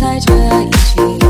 在这样一起。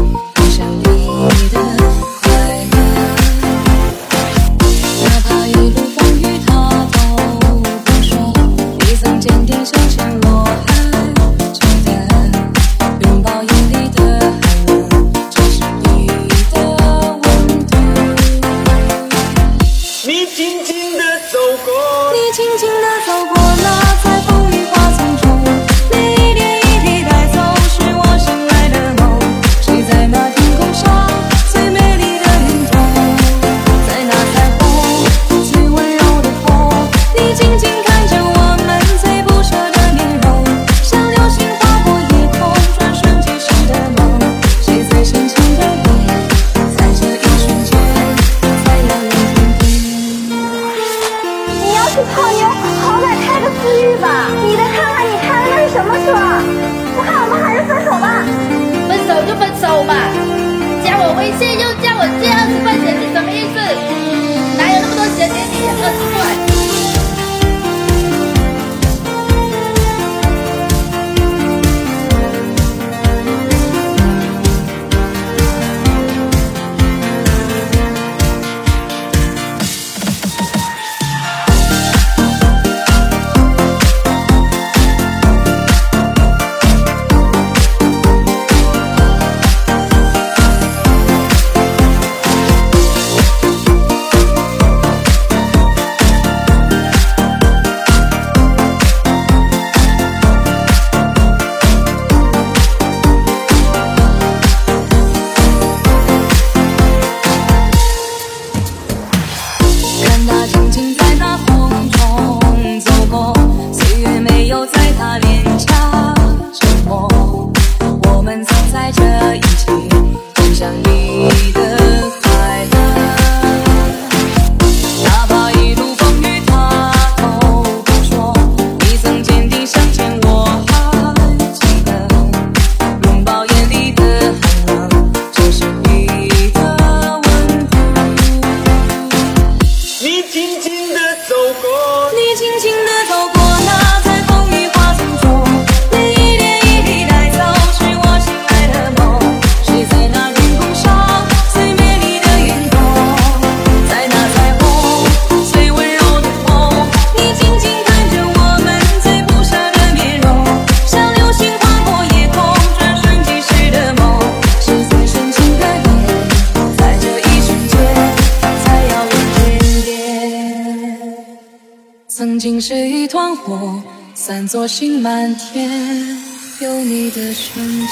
梦境是一团火，散作星满天，有你的瞬间。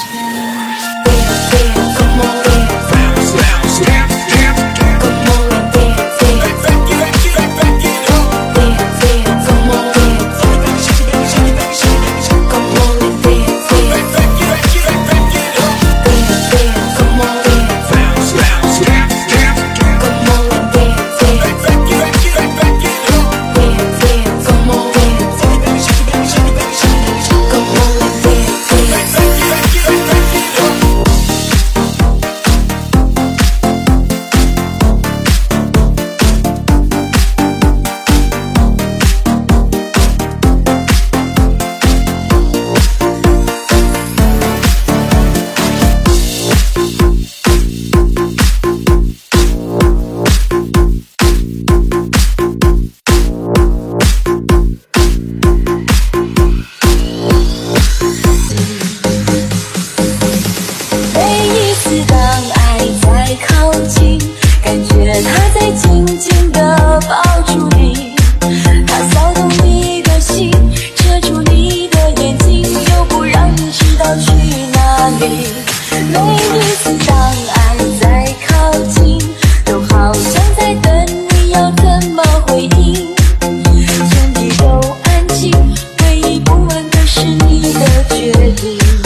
you.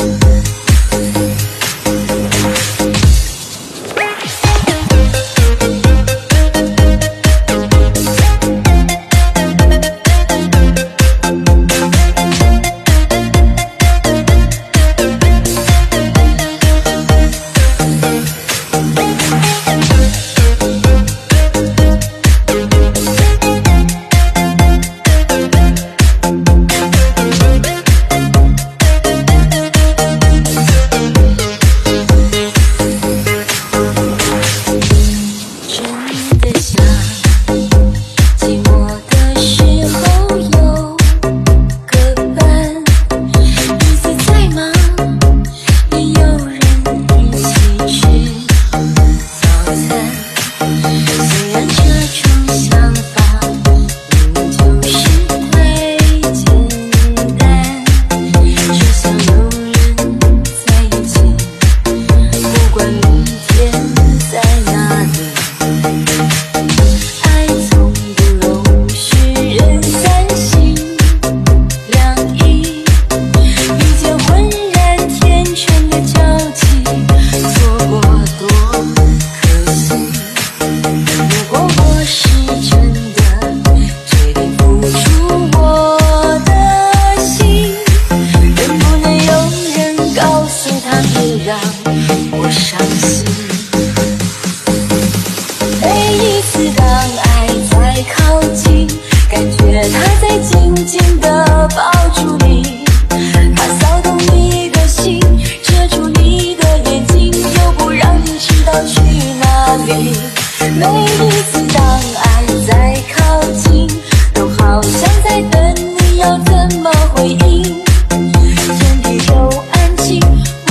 么回应。天地都安静，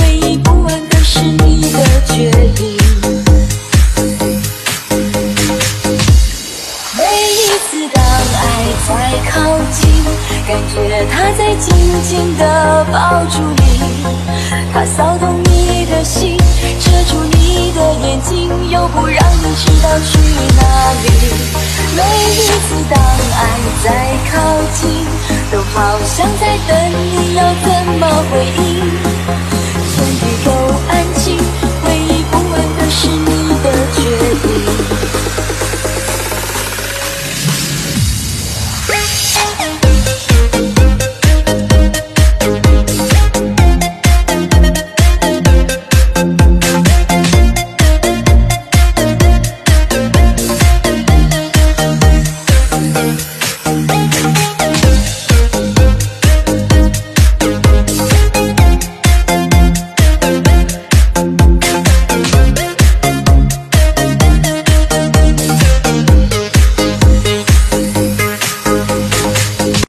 唯一不安的是你的决定。每一次当爱在靠近，感觉他在紧紧地抱住你，他骚动你的心，遮住你的眼睛，又不让你知道去哪里。每一次当爱在靠近，都好像在等你要怎么回应。